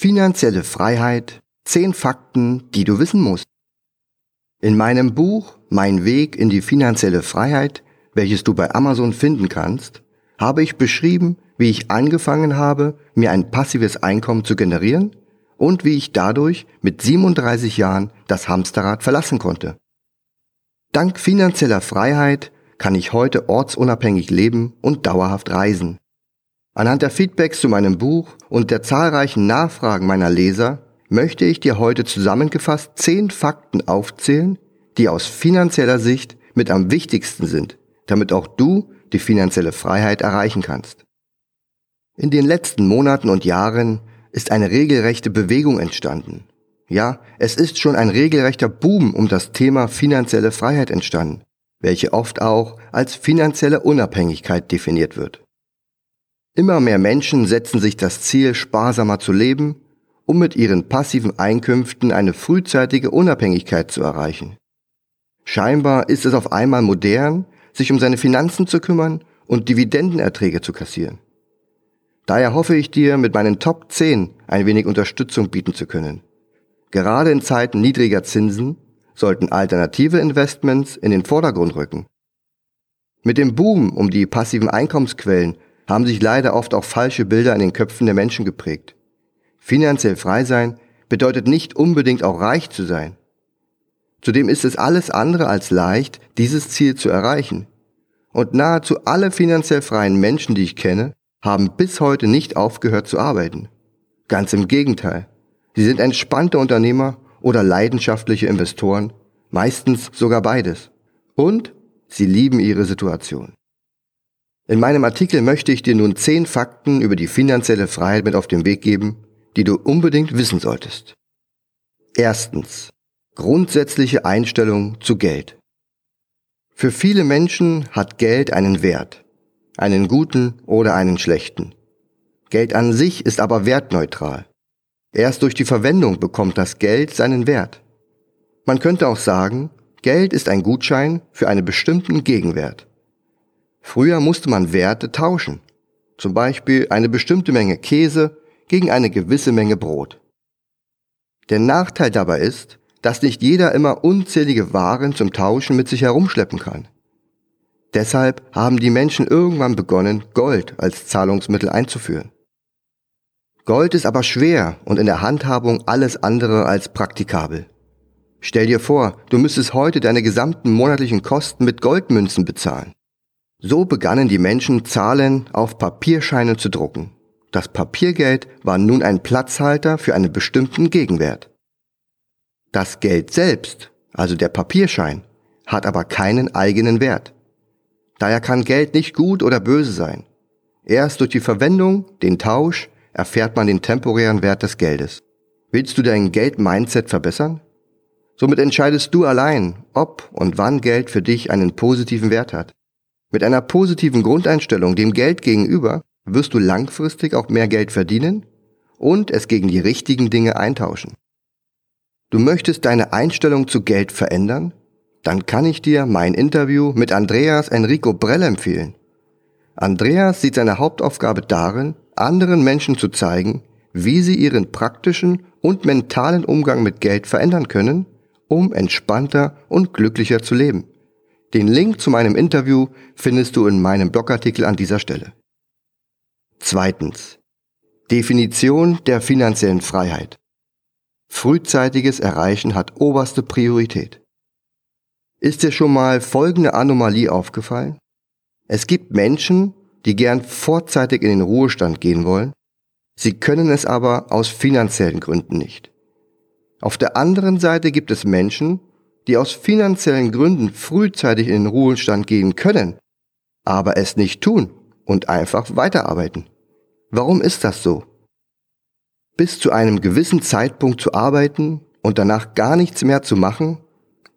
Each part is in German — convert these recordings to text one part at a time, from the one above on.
Finanzielle Freiheit. 10 Fakten, die du wissen musst. In meinem Buch Mein Weg in die finanzielle Freiheit, welches du bei Amazon finden kannst, habe ich beschrieben, wie ich angefangen habe, mir ein passives Einkommen zu generieren und wie ich dadurch mit 37 Jahren das Hamsterrad verlassen konnte. Dank finanzieller Freiheit kann ich heute ortsunabhängig leben und dauerhaft reisen. Anhand der Feedbacks zu meinem Buch und der zahlreichen Nachfragen meiner Leser möchte ich dir heute zusammengefasst zehn Fakten aufzählen, die aus finanzieller Sicht mit am wichtigsten sind, damit auch du die finanzielle Freiheit erreichen kannst. In den letzten Monaten und Jahren ist eine regelrechte Bewegung entstanden. Ja, es ist schon ein regelrechter Boom um das Thema finanzielle Freiheit entstanden, welche oft auch als finanzielle Unabhängigkeit definiert wird. Immer mehr Menschen setzen sich das Ziel, sparsamer zu leben, um mit ihren passiven Einkünften eine frühzeitige Unabhängigkeit zu erreichen. Scheinbar ist es auf einmal modern, sich um seine Finanzen zu kümmern und Dividendenerträge zu kassieren. Daher hoffe ich dir, mit meinen Top 10 ein wenig Unterstützung bieten zu können. Gerade in Zeiten niedriger Zinsen sollten alternative Investments in den Vordergrund rücken. Mit dem Boom um die passiven Einkommensquellen haben sich leider oft auch falsche Bilder in den Köpfen der Menschen geprägt. Finanziell frei sein bedeutet nicht unbedingt auch reich zu sein. Zudem ist es alles andere als leicht, dieses Ziel zu erreichen. Und nahezu alle finanziell freien Menschen, die ich kenne, haben bis heute nicht aufgehört zu arbeiten. Ganz im Gegenteil. Sie sind entspannte Unternehmer oder leidenschaftliche Investoren, meistens sogar beides. Und sie lieben ihre Situation. In meinem Artikel möchte ich dir nun zehn Fakten über die finanzielle Freiheit mit auf den Weg geben, die du unbedingt wissen solltest. Erstens. Grundsätzliche Einstellung zu Geld. Für viele Menschen hat Geld einen Wert einen guten oder einen schlechten. Geld an sich ist aber wertneutral. Erst durch die Verwendung bekommt das Geld seinen Wert. Man könnte auch sagen, Geld ist ein Gutschein für einen bestimmten Gegenwert. Früher musste man Werte tauschen, zum Beispiel eine bestimmte Menge Käse gegen eine gewisse Menge Brot. Der Nachteil dabei ist, dass nicht jeder immer unzählige Waren zum Tauschen mit sich herumschleppen kann. Deshalb haben die Menschen irgendwann begonnen, Gold als Zahlungsmittel einzuführen. Gold ist aber schwer und in der Handhabung alles andere als praktikabel. Stell dir vor, du müsstest heute deine gesamten monatlichen Kosten mit Goldmünzen bezahlen. So begannen die Menschen Zahlen auf Papierscheine zu drucken. Das Papiergeld war nun ein Platzhalter für einen bestimmten Gegenwert. Das Geld selbst, also der Papierschein, hat aber keinen eigenen Wert. Daher kann Geld nicht gut oder böse sein. Erst durch die Verwendung, den Tausch, erfährt man den temporären Wert des Geldes. Willst du dein Geld-Mindset verbessern? Somit entscheidest du allein, ob und wann Geld für dich einen positiven Wert hat. Mit einer positiven Grundeinstellung dem Geld gegenüber wirst du langfristig auch mehr Geld verdienen und es gegen die richtigen Dinge eintauschen. Du möchtest deine Einstellung zu Geld verändern? dann kann ich dir mein Interview mit Andreas Enrico Brell empfehlen. Andreas sieht seine Hauptaufgabe darin, anderen Menschen zu zeigen, wie sie ihren praktischen und mentalen Umgang mit Geld verändern können, um entspannter und glücklicher zu leben. Den Link zu meinem Interview findest du in meinem Blogartikel an dieser Stelle. Zweitens. Definition der finanziellen Freiheit. Frühzeitiges Erreichen hat oberste Priorität. Ist dir schon mal folgende Anomalie aufgefallen? Es gibt Menschen, die gern vorzeitig in den Ruhestand gehen wollen, sie können es aber aus finanziellen Gründen nicht. Auf der anderen Seite gibt es Menschen, die aus finanziellen Gründen frühzeitig in den Ruhestand gehen können, aber es nicht tun und einfach weiterarbeiten. Warum ist das so? Bis zu einem gewissen Zeitpunkt zu arbeiten und danach gar nichts mehr zu machen,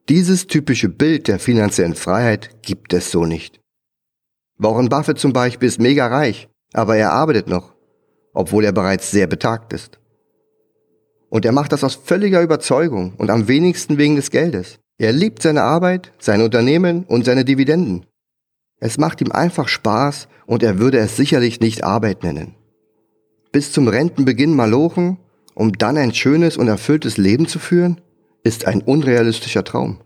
dieses typische Bild der finanziellen Freiheit gibt es so nicht. Warren Buffett zum Beispiel ist mega reich, aber er arbeitet noch, obwohl er bereits sehr betagt ist. Und er macht das aus völliger Überzeugung und am wenigsten wegen des Geldes. Er liebt seine Arbeit, sein Unternehmen und seine Dividenden. Es macht ihm einfach Spaß und er würde es sicherlich nicht Arbeit nennen. Bis zum Rentenbeginn malochen um dann ein schönes und erfülltes Leben zu führen, ist ein unrealistischer Traum.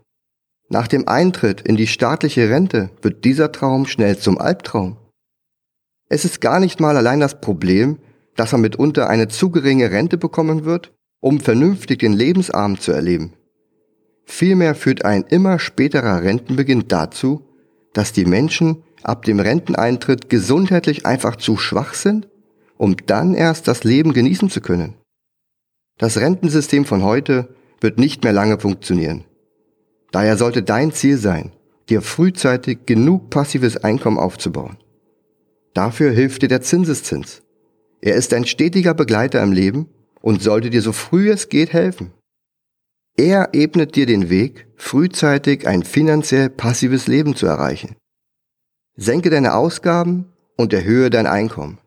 Nach dem Eintritt in die staatliche Rente wird dieser Traum schnell zum Albtraum. Es ist gar nicht mal allein das Problem, dass man mitunter eine zu geringe Rente bekommen wird, um vernünftig den Lebensabend zu erleben. Vielmehr führt ein immer späterer Rentenbeginn dazu, dass die Menschen ab dem Renteneintritt gesundheitlich einfach zu schwach sind, um dann erst das Leben genießen zu können. Das Rentensystem von heute wird nicht mehr lange funktionieren. Daher sollte dein Ziel sein, dir frühzeitig genug passives Einkommen aufzubauen. Dafür hilft dir der Zinseszins. Er ist ein stetiger Begleiter im Leben und sollte dir so früh es geht helfen. Er ebnet dir den Weg, frühzeitig ein finanziell passives Leben zu erreichen. Senke deine Ausgaben und erhöhe dein Einkommen.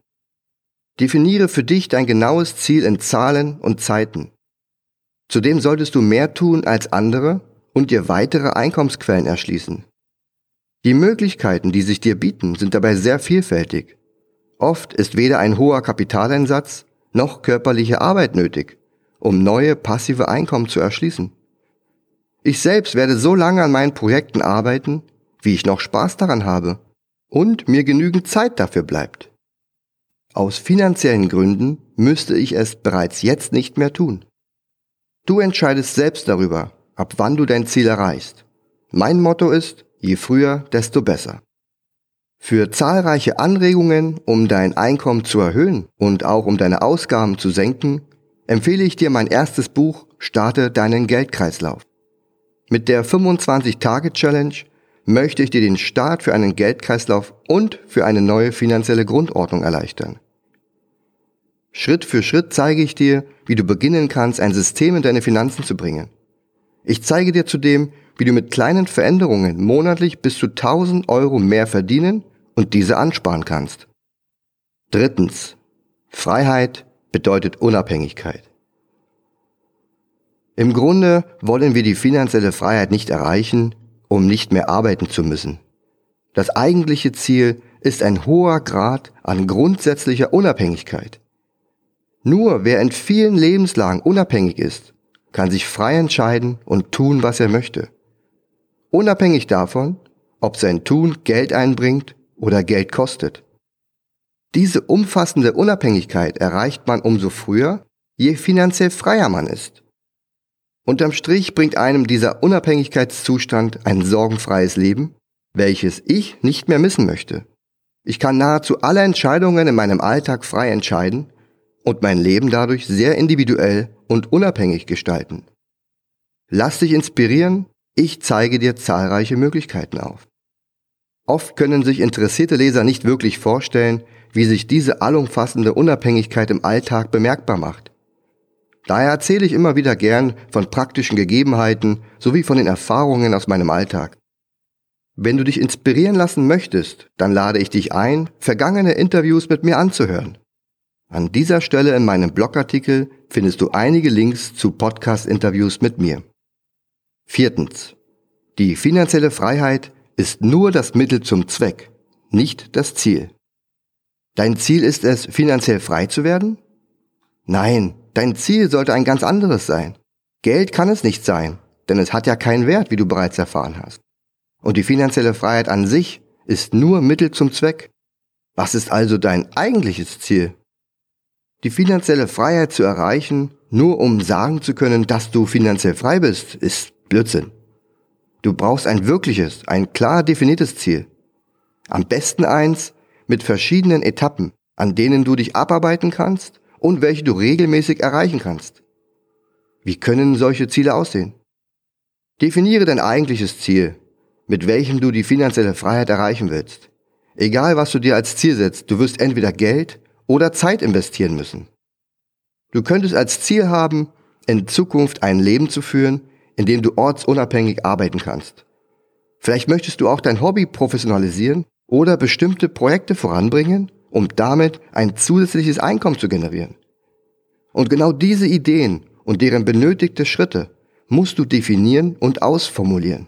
Definiere für dich dein genaues Ziel in Zahlen und Zeiten. Zudem solltest du mehr tun als andere und dir weitere Einkommensquellen erschließen. Die Möglichkeiten, die sich dir bieten, sind dabei sehr vielfältig. Oft ist weder ein hoher Kapitaleinsatz noch körperliche Arbeit nötig um neue passive Einkommen zu erschließen. Ich selbst werde so lange an meinen Projekten arbeiten, wie ich noch Spaß daran habe und mir genügend Zeit dafür bleibt. Aus finanziellen Gründen müsste ich es bereits jetzt nicht mehr tun. Du entscheidest selbst darüber, ab wann du dein Ziel erreichst. Mein Motto ist, je früher, desto besser. Für zahlreiche Anregungen, um dein Einkommen zu erhöhen und auch um deine Ausgaben zu senken, empfehle ich dir mein erstes Buch Starte deinen Geldkreislauf. Mit der 25-Tage-Challenge möchte ich dir den Start für einen Geldkreislauf und für eine neue finanzielle Grundordnung erleichtern. Schritt für Schritt zeige ich dir, wie du beginnen kannst, ein System in deine Finanzen zu bringen. Ich zeige dir zudem, wie du mit kleinen Veränderungen monatlich bis zu 1000 Euro mehr verdienen und diese ansparen kannst. Drittens. Freiheit bedeutet Unabhängigkeit. Im Grunde wollen wir die finanzielle Freiheit nicht erreichen, um nicht mehr arbeiten zu müssen. Das eigentliche Ziel ist ein hoher Grad an grundsätzlicher Unabhängigkeit. Nur wer in vielen Lebenslagen unabhängig ist, kann sich frei entscheiden und tun, was er möchte. Unabhängig davon, ob sein Tun Geld einbringt oder Geld kostet. Diese umfassende Unabhängigkeit erreicht man umso früher, je finanziell freier man ist. Unterm Strich bringt einem dieser Unabhängigkeitszustand ein sorgenfreies Leben, welches ich nicht mehr missen möchte. Ich kann nahezu alle Entscheidungen in meinem Alltag frei entscheiden und mein Leben dadurch sehr individuell und unabhängig gestalten. Lass dich inspirieren, ich zeige dir zahlreiche Möglichkeiten auf. Oft können sich interessierte Leser nicht wirklich vorstellen, wie sich diese allumfassende Unabhängigkeit im Alltag bemerkbar macht. Daher erzähle ich immer wieder gern von praktischen Gegebenheiten sowie von den Erfahrungen aus meinem Alltag. Wenn du dich inspirieren lassen möchtest, dann lade ich dich ein, vergangene Interviews mit mir anzuhören. An dieser Stelle in meinem Blogartikel findest du einige Links zu Podcast-Interviews mit mir. Viertens. Die finanzielle Freiheit ist nur das Mittel zum Zweck, nicht das Ziel. Dein Ziel ist es, finanziell frei zu werden? Nein, dein Ziel sollte ein ganz anderes sein. Geld kann es nicht sein, denn es hat ja keinen Wert, wie du bereits erfahren hast. Und die finanzielle Freiheit an sich ist nur Mittel zum Zweck. Was ist also dein eigentliches Ziel? Die finanzielle Freiheit zu erreichen, nur um sagen zu können, dass du finanziell frei bist, ist Blödsinn. Du brauchst ein wirkliches, ein klar definiertes Ziel. Am besten eins, mit verschiedenen Etappen, an denen du dich abarbeiten kannst und welche du regelmäßig erreichen kannst. Wie können solche Ziele aussehen? Definiere dein eigentliches Ziel, mit welchem du die finanzielle Freiheit erreichen willst. Egal was du dir als Ziel setzt, du wirst entweder Geld oder Zeit investieren müssen. Du könntest als Ziel haben, in Zukunft ein Leben zu führen, in dem du ortsunabhängig arbeiten kannst. Vielleicht möchtest du auch dein Hobby professionalisieren oder bestimmte Projekte voranbringen, um damit ein zusätzliches Einkommen zu generieren. Und genau diese Ideen und deren benötigte Schritte musst du definieren und ausformulieren.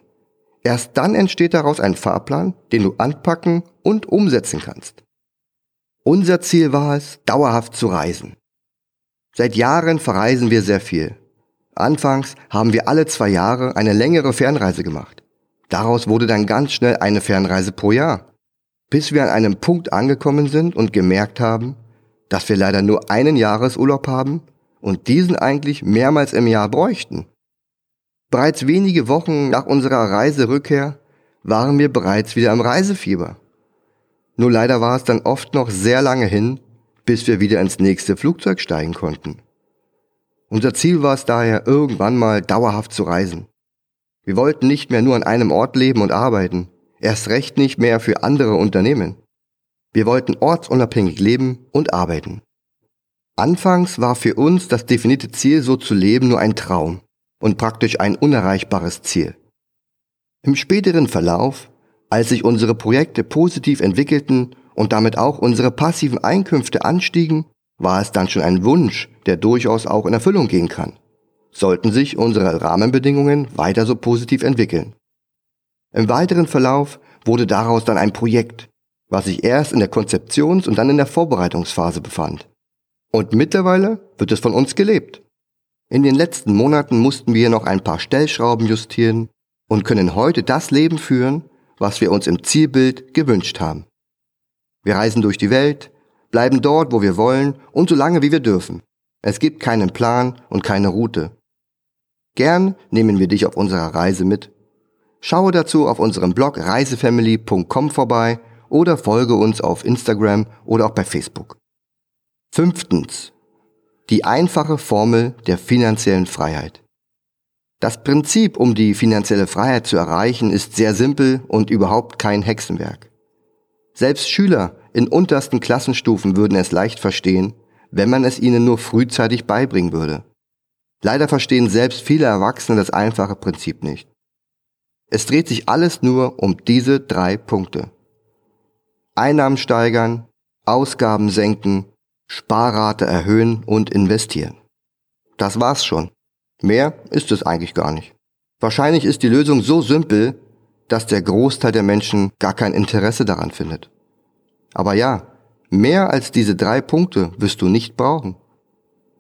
Erst dann entsteht daraus ein Fahrplan, den du anpacken und umsetzen kannst. Unser Ziel war es, dauerhaft zu reisen. Seit Jahren verreisen wir sehr viel. Anfangs haben wir alle zwei Jahre eine längere Fernreise gemacht. Daraus wurde dann ganz schnell eine Fernreise pro Jahr. Bis wir an einem Punkt angekommen sind und gemerkt haben, dass wir leider nur einen Jahresurlaub haben und diesen eigentlich mehrmals im Jahr bräuchten. Bereits wenige Wochen nach unserer Reiserückkehr waren wir bereits wieder im Reisefieber. Nur leider war es dann oft noch sehr lange hin, bis wir wieder ins nächste Flugzeug steigen konnten. Unser Ziel war es daher, irgendwann mal dauerhaft zu reisen. Wir wollten nicht mehr nur an einem Ort leben und arbeiten, erst recht nicht mehr für andere Unternehmen. Wir wollten ortsunabhängig leben und arbeiten. Anfangs war für uns das definierte Ziel, so zu leben, nur ein Traum und praktisch ein unerreichbares Ziel. Im späteren Verlauf, als sich unsere Projekte positiv entwickelten und damit auch unsere passiven Einkünfte anstiegen, war es dann schon ein Wunsch, der durchaus auch in Erfüllung gehen kann. Sollten sich unsere Rahmenbedingungen weiter so positiv entwickeln. Im weiteren Verlauf wurde daraus dann ein Projekt, was sich erst in der Konzeptions- und dann in der Vorbereitungsphase befand. Und mittlerweile wird es von uns gelebt. In den letzten Monaten mussten wir noch ein paar Stellschrauben justieren und können heute das Leben führen, was wir uns im Zielbild gewünscht haben. Wir reisen durch die Welt, bleiben dort, wo wir wollen und so lange, wie wir dürfen. Es gibt keinen Plan und keine Route. Gern nehmen wir dich auf unserer Reise mit. Schaue dazu auf unserem Blog reisefamily.com vorbei oder folge uns auf Instagram oder auch bei Facebook. Fünftens. Die einfache Formel der finanziellen Freiheit. Das Prinzip, um die finanzielle Freiheit zu erreichen, ist sehr simpel und überhaupt kein Hexenwerk. Selbst Schüler in untersten Klassenstufen würden es leicht verstehen, wenn man es ihnen nur frühzeitig beibringen würde. Leider verstehen selbst viele Erwachsene das einfache Prinzip nicht. Es dreht sich alles nur um diese drei Punkte. Einnahmen steigern, Ausgaben senken, Sparrate erhöhen und investieren. Das war's schon. Mehr ist es eigentlich gar nicht. Wahrscheinlich ist die Lösung so simpel, dass der Großteil der Menschen gar kein Interesse daran findet. Aber ja, mehr als diese drei Punkte wirst du nicht brauchen.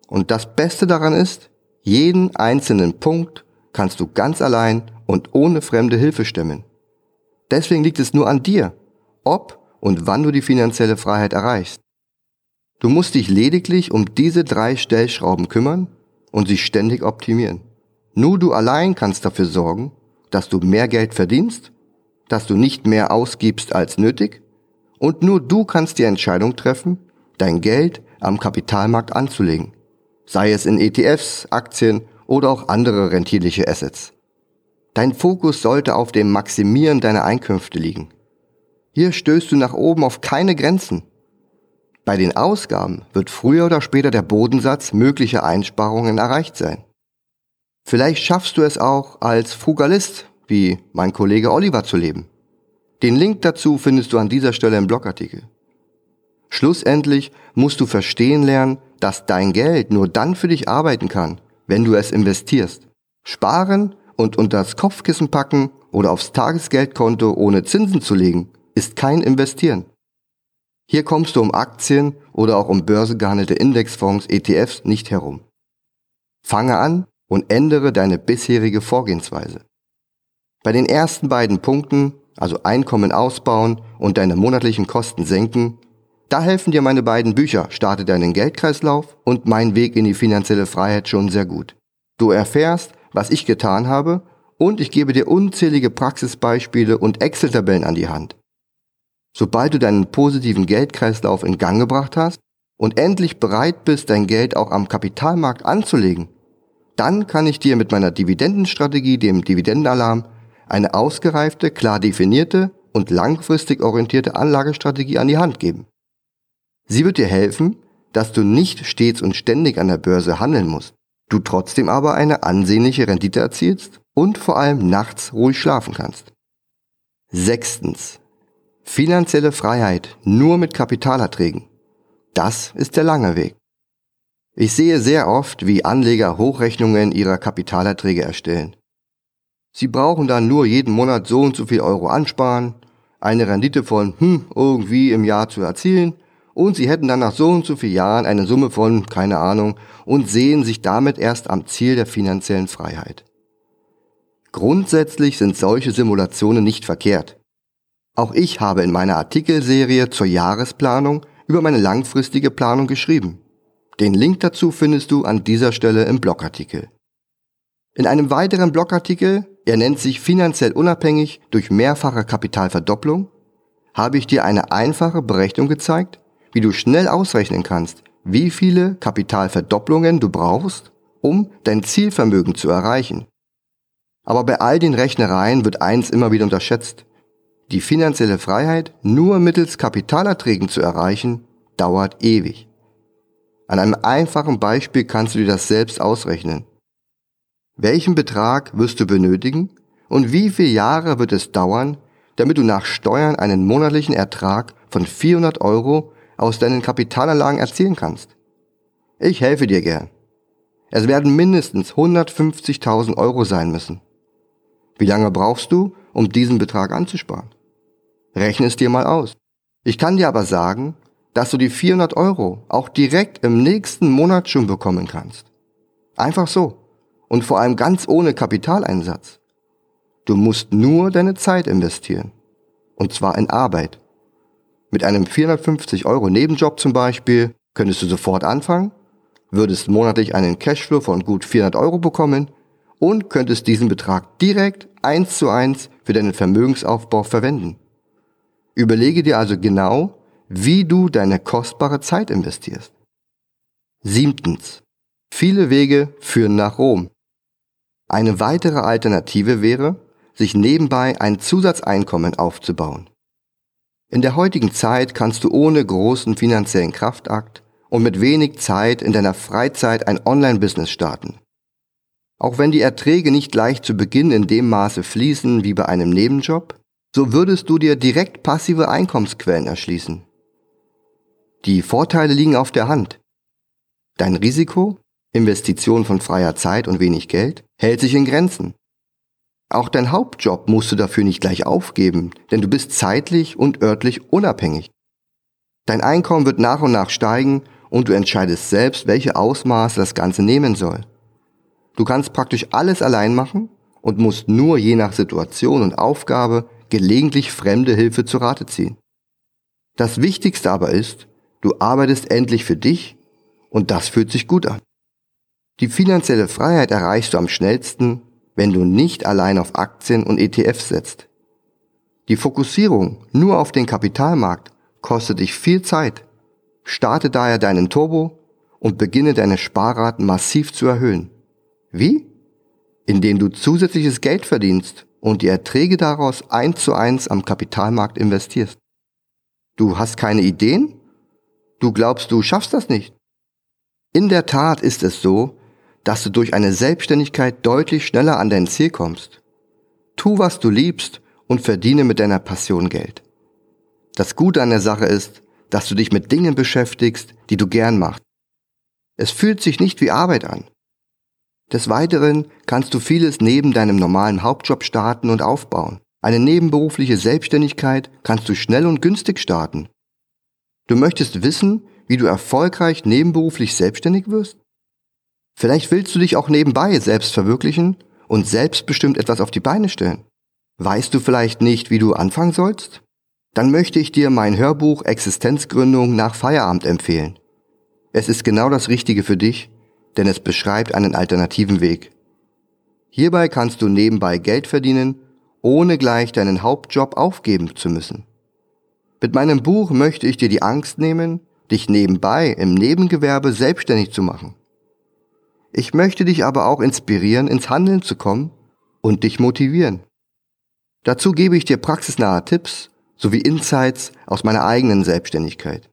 Und das Beste daran ist, jeden einzelnen Punkt kannst du ganz allein und ohne fremde Hilfe stemmen. Deswegen liegt es nur an dir, ob und wann du die finanzielle Freiheit erreichst. Du musst dich lediglich um diese drei Stellschrauben kümmern und sie ständig optimieren. Nur du allein kannst dafür sorgen, dass du mehr Geld verdienst, dass du nicht mehr ausgibst als nötig und nur du kannst die Entscheidung treffen, dein Geld am Kapitalmarkt anzulegen, sei es in ETFs, Aktien oder auch andere rentierliche Assets. Dein Fokus sollte auf dem Maximieren deiner Einkünfte liegen. Hier stößt du nach oben auf keine Grenzen. Bei den Ausgaben wird früher oder später der Bodensatz möglicher Einsparungen erreicht sein. Vielleicht schaffst du es auch als Frugalist, wie mein Kollege Oliver, zu leben. Den Link dazu findest du an dieser Stelle im Blogartikel. Schlussendlich musst du verstehen lernen, dass dein Geld nur dann für dich arbeiten kann, wenn du es investierst. Sparen und unter das Kopfkissen packen oder aufs Tagesgeldkonto ohne Zinsen zu legen, ist kein Investieren. Hier kommst du um Aktien oder auch um börsengehandelte Indexfonds, ETFs nicht herum. Fange an und ändere deine bisherige Vorgehensweise. Bei den ersten beiden Punkten, also Einkommen ausbauen und deine monatlichen Kosten senken, da helfen dir meine beiden Bücher Starte deinen Geldkreislauf und Mein Weg in die finanzielle Freiheit schon sehr gut. Du erfährst, was ich getan habe und ich gebe dir unzählige Praxisbeispiele und Excel-Tabellen an die Hand. Sobald du deinen positiven Geldkreislauf in Gang gebracht hast und endlich bereit bist, dein Geld auch am Kapitalmarkt anzulegen, dann kann ich dir mit meiner Dividendenstrategie, dem Dividendenalarm, eine ausgereifte, klar definierte und langfristig orientierte Anlagestrategie an die Hand geben. Sie wird dir helfen, dass du nicht stets und ständig an der Börse handeln musst du trotzdem aber eine ansehnliche Rendite erzielst und vor allem nachts ruhig schlafen kannst. Sechstens. Finanzielle Freiheit nur mit Kapitalerträgen. Das ist der lange Weg. Ich sehe sehr oft, wie Anleger Hochrechnungen ihrer Kapitalerträge erstellen. Sie brauchen dann nur jeden Monat so und so viel Euro ansparen, eine Rendite von hm irgendwie im Jahr zu erzielen und sie hätten dann nach so und so vielen Jahren eine Summe von, keine Ahnung, und sehen sich damit erst am Ziel der finanziellen Freiheit. Grundsätzlich sind solche Simulationen nicht verkehrt. Auch ich habe in meiner Artikelserie zur Jahresplanung über meine langfristige Planung geschrieben. Den Link dazu findest du an dieser Stelle im Blogartikel. In einem weiteren Blogartikel, er nennt sich finanziell unabhängig durch mehrfache Kapitalverdopplung, habe ich dir eine einfache Berechnung gezeigt, wie du schnell ausrechnen kannst, wie viele Kapitalverdopplungen du brauchst, um dein Zielvermögen zu erreichen. Aber bei all den Rechnereien wird eins immer wieder unterschätzt. Die finanzielle Freiheit nur mittels Kapitalerträgen zu erreichen, dauert ewig. An einem einfachen Beispiel kannst du dir das selbst ausrechnen. Welchen Betrag wirst du benötigen und wie viele Jahre wird es dauern, damit du nach Steuern einen monatlichen Ertrag von 400 Euro aus deinen Kapitalanlagen erzielen kannst? Ich helfe dir gern. Es werden mindestens 150.000 Euro sein müssen. Wie lange brauchst du, um diesen Betrag anzusparen? Rechne es dir mal aus. Ich kann dir aber sagen, dass du die 400 Euro auch direkt im nächsten Monat schon bekommen kannst. Einfach so. Und vor allem ganz ohne Kapitaleinsatz. Du musst nur deine Zeit investieren. Und zwar in Arbeit. Mit einem 450 Euro Nebenjob zum Beispiel könntest du sofort anfangen, würdest monatlich einen Cashflow von gut 400 Euro bekommen und könntest diesen Betrag direkt eins zu eins für deinen Vermögensaufbau verwenden. Überlege dir also genau, wie du deine kostbare Zeit investierst. Siebtens. Viele Wege führen nach Rom. Eine weitere Alternative wäre, sich nebenbei ein Zusatzeinkommen aufzubauen. In der heutigen Zeit kannst du ohne großen finanziellen Kraftakt und mit wenig Zeit in deiner Freizeit ein Online-Business starten. Auch wenn die Erträge nicht gleich zu Beginn in dem Maße fließen wie bei einem Nebenjob, so würdest du dir direkt passive Einkommensquellen erschließen. Die Vorteile liegen auf der Hand. Dein Risiko, Investition von freier Zeit und wenig Geld, hält sich in Grenzen. Auch dein Hauptjob musst du dafür nicht gleich aufgeben, denn du bist zeitlich und örtlich unabhängig. Dein Einkommen wird nach und nach steigen und du entscheidest selbst, welche Ausmaße das Ganze nehmen soll. Du kannst praktisch alles allein machen und musst nur je nach Situation und Aufgabe gelegentlich fremde Hilfe zu Rate ziehen. Das Wichtigste aber ist, du arbeitest endlich für dich und das fühlt sich gut an. Die finanzielle Freiheit erreichst du am schnellsten, wenn du nicht allein auf Aktien und ETFs setzt. Die Fokussierung nur auf den Kapitalmarkt kostet dich viel Zeit. Starte daher deinen Turbo und beginne deine Sparraten massiv zu erhöhen. Wie? Indem du zusätzliches Geld verdienst und die Erträge daraus eins zu eins am Kapitalmarkt investierst. Du hast keine Ideen? Du glaubst, du schaffst das nicht? In der Tat ist es so, dass du durch eine Selbstständigkeit deutlich schneller an dein Ziel kommst. Tu, was du liebst und verdiene mit deiner Passion Geld. Das Gute an der Sache ist, dass du dich mit Dingen beschäftigst, die du gern machst. Es fühlt sich nicht wie Arbeit an. Des Weiteren kannst du vieles neben deinem normalen Hauptjob starten und aufbauen. Eine nebenberufliche Selbstständigkeit kannst du schnell und günstig starten. Du möchtest wissen, wie du erfolgreich nebenberuflich selbstständig wirst? Vielleicht willst du dich auch nebenbei selbst verwirklichen und selbstbestimmt etwas auf die Beine stellen. Weißt du vielleicht nicht, wie du anfangen sollst? Dann möchte ich dir mein Hörbuch Existenzgründung nach Feierabend empfehlen. Es ist genau das Richtige für dich denn es beschreibt einen alternativen Weg. Hierbei kannst du nebenbei Geld verdienen, ohne gleich deinen Hauptjob aufgeben zu müssen. Mit meinem Buch möchte ich dir die Angst nehmen, dich nebenbei im Nebengewerbe selbstständig zu machen. Ich möchte dich aber auch inspirieren, ins Handeln zu kommen und dich motivieren. Dazu gebe ich dir praxisnahe Tipps sowie Insights aus meiner eigenen Selbstständigkeit.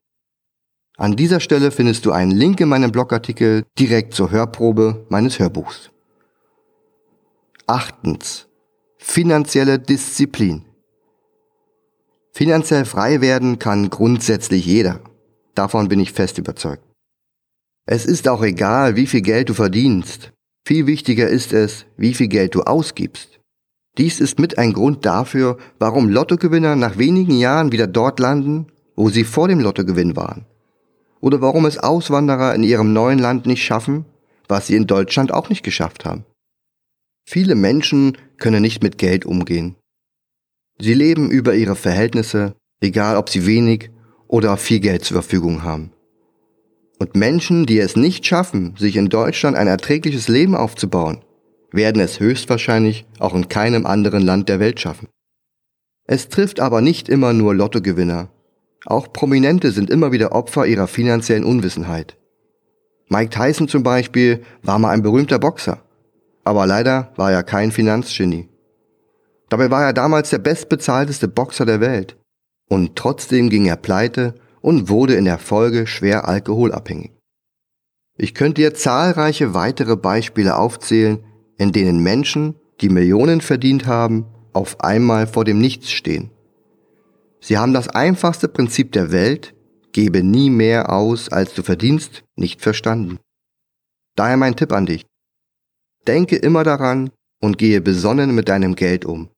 An dieser Stelle findest du einen Link in meinem Blogartikel direkt zur Hörprobe meines Hörbuchs. Achtens. Finanzielle Disziplin. Finanziell frei werden kann grundsätzlich jeder. Davon bin ich fest überzeugt. Es ist auch egal, wie viel Geld du verdienst. Viel wichtiger ist es, wie viel Geld du ausgibst. Dies ist mit ein Grund dafür, warum Lottogewinner nach wenigen Jahren wieder dort landen, wo sie vor dem Lottogewinn waren. Oder warum es Auswanderer in ihrem neuen Land nicht schaffen, was sie in Deutschland auch nicht geschafft haben. Viele Menschen können nicht mit Geld umgehen. Sie leben über ihre Verhältnisse, egal ob sie wenig oder viel Geld zur Verfügung haben. Und Menschen, die es nicht schaffen, sich in Deutschland ein erträgliches Leben aufzubauen, werden es höchstwahrscheinlich auch in keinem anderen Land der Welt schaffen. Es trifft aber nicht immer nur Lottogewinner. Auch Prominente sind immer wieder Opfer ihrer finanziellen Unwissenheit. Mike Tyson zum Beispiel war mal ein berühmter Boxer, aber leider war er kein Finanzgenie. Dabei war er damals der bestbezahlteste Boxer der Welt. Und trotzdem ging er pleite und wurde in der Folge schwer alkoholabhängig. Ich könnte dir zahlreiche weitere Beispiele aufzählen, in denen Menschen, die Millionen verdient haben, auf einmal vor dem Nichts stehen. Sie haben das einfachste Prinzip der Welt, gebe nie mehr aus, als du verdienst, nicht verstanden. Daher mein Tipp an dich. Denke immer daran und gehe besonnen mit deinem Geld um.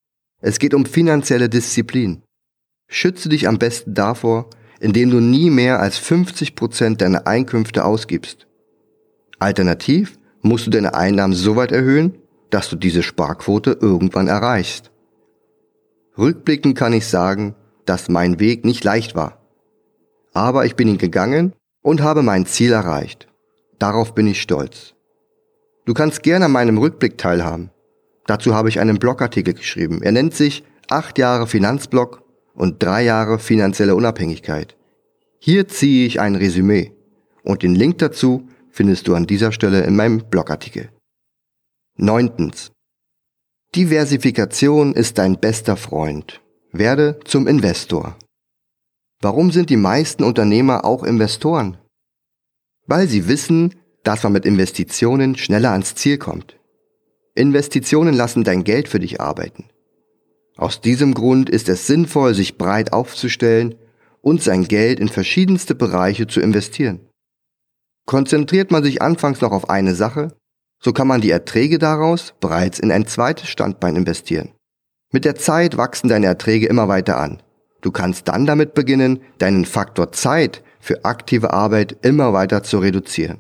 Es geht um finanzielle Disziplin. Schütze dich am besten davor, indem du nie mehr als 50 Prozent deiner Einkünfte ausgibst. Alternativ musst du deine Einnahmen so weit erhöhen, dass du diese Sparquote irgendwann erreichst. Rückblickend kann ich sagen, dass mein Weg nicht leicht war. Aber ich bin ihn gegangen und habe mein Ziel erreicht. Darauf bin ich stolz. Du kannst gerne an meinem Rückblick teilhaben. Dazu habe ich einen Blogartikel geschrieben. Er nennt sich Acht Jahre Finanzblog und drei Jahre finanzielle Unabhängigkeit. Hier ziehe ich ein Resümee und den Link dazu findest du an dieser Stelle in meinem Blogartikel. Neuntens. Diversifikation ist dein bester Freund. Werde zum Investor. Warum sind die meisten Unternehmer auch Investoren? Weil sie wissen, dass man mit Investitionen schneller ans Ziel kommt. Investitionen lassen dein Geld für dich arbeiten. Aus diesem Grund ist es sinnvoll, sich breit aufzustellen und sein Geld in verschiedenste Bereiche zu investieren. Konzentriert man sich anfangs noch auf eine Sache, so kann man die Erträge daraus bereits in ein zweites Standbein investieren. Mit der Zeit wachsen deine Erträge immer weiter an. Du kannst dann damit beginnen, deinen Faktor Zeit für aktive Arbeit immer weiter zu reduzieren.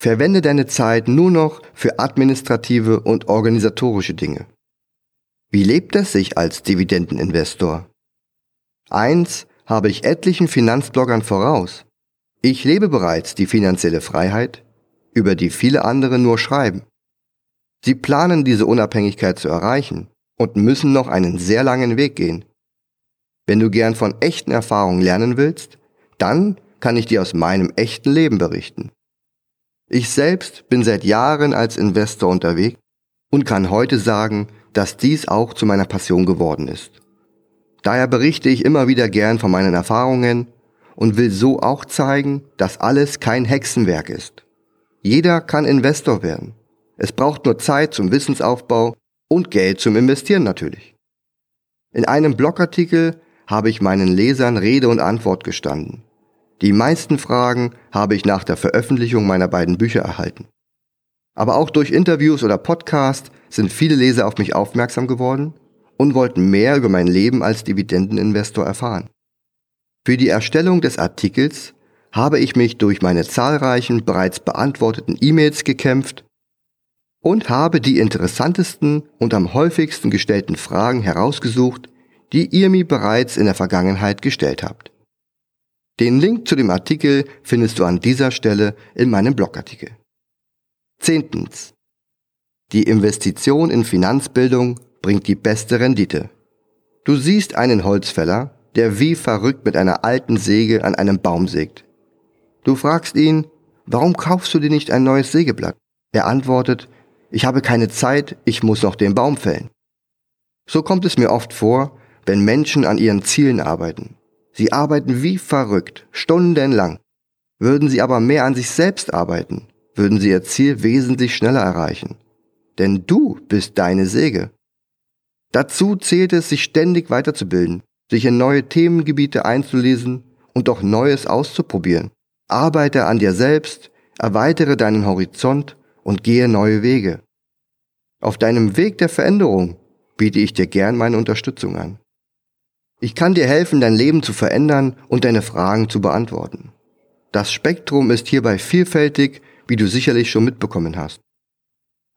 Verwende deine Zeit nur noch für administrative und organisatorische Dinge. Wie lebt es sich als Dividendeninvestor? Eins habe ich etlichen Finanzbloggern voraus. Ich lebe bereits die finanzielle Freiheit, über die viele andere nur schreiben. Sie planen diese Unabhängigkeit zu erreichen und müssen noch einen sehr langen Weg gehen. Wenn du gern von echten Erfahrungen lernen willst, dann kann ich dir aus meinem echten Leben berichten. Ich selbst bin seit Jahren als Investor unterwegs und kann heute sagen, dass dies auch zu meiner Passion geworden ist. Daher berichte ich immer wieder gern von meinen Erfahrungen und will so auch zeigen, dass alles kein Hexenwerk ist. Jeder kann Investor werden. Es braucht nur Zeit zum Wissensaufbau und Geld zum Investieren natürlich. In einem Blogartikel habe ich meinen Lesern Rede und Antwort gestanden. Die meisten Fragen habe ich nach der Veröffentlichung meiner beiden Bücher erhalten. Aber auch durch Interviews oder Podcasts sind viele Leser auf mich aufmerksam geworden und wollten mehr über mein Leben als Dividendeninvestor erfahren. Für die Erstellung des Artikels habe ich mich durch meine zahlreichen bereits beantworteten E-Mails gekämpft und habe die interessantesten und am häufigsten gestellten Fragen herausgesucht, die ihr mir bereits in der Vergangenheit gestellt habt. Den Link zu dem Artikel findest du an dieser Stelle in meinem Blogartikel. Zehntens. Die Investition in Finanzbildung bringt die beste Rendite. Du siehst einen Holzfäller, der wie verrückt mit einer alten Säge an einem Baum sägt. Du fragst ihn, warum kaufst du dir nicht ein neues Sägeblatt? Er antwortet, ich habe keine Zeit, ich muss noch den Baum fällen. So kommt es mir oft vor, wenn Menschen an ihren Zielen arbeiten. Sie arbeiten wie verrückt, stundenlang. Würden sie aber mehr an sich selbst arbeiten, würden sie ihr Ziel wesentlich schneller erreichen. Denn du bist deine Säge. Dazu zählt es, sich ständig weiterzubilden, sich in neue Themengebiete einzulesen und auch Neues auszuprobieren. Arbeite an dir selbst, erweitere deinen Horizont und gehe neue Wege. Auf deinem Weg der Veränderung biete ich dir gern meine Unterstützung an. Ich kann dir helfen, dein Leben zu verändern und deine Fragen zu beantworten. Das Spektrum ist hierbei vielfältig, wie du sicherlich schon mitbekommen hast.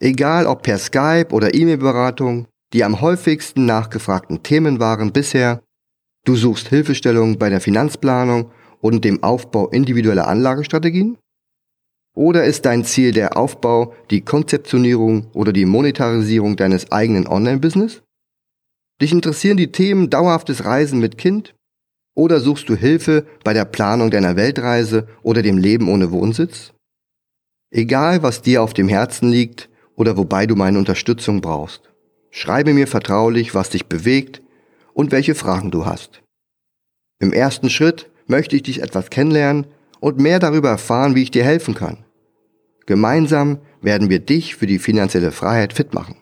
Egal ob per Skype oder E-Mail-Beratung, die am häufigsten nachgefragten Themen waren bisher, du suchst Hilfestellung bei der Finanzplanung und dem Aufbau individueller Anlagestrategien? Oder ist dein Ziel der Aufbau, die Konzeptionierung oder die Monetarisierung deines eigenen Online-Business? Dich interessieren die Themen dauerhaftes Reisen mit Kind? Oder suchst du Hilfe bei der Planung deiner Weltreise oder dem Leben ohne Wohnsitz? Egal, was dir auf dem Herzen liegt, oder wobei du meine Unterstützung brauchst. Schreibe mir vertraulich, was dich bewegt und welche Fragen du hast. Im ersten Schritt möchte ich dich etwas kennenlernen und mehr darüber erfahren, wie ich dir helfen kann. Gemeinsam werden wir dich für die finanzielle Freiheit fit machen.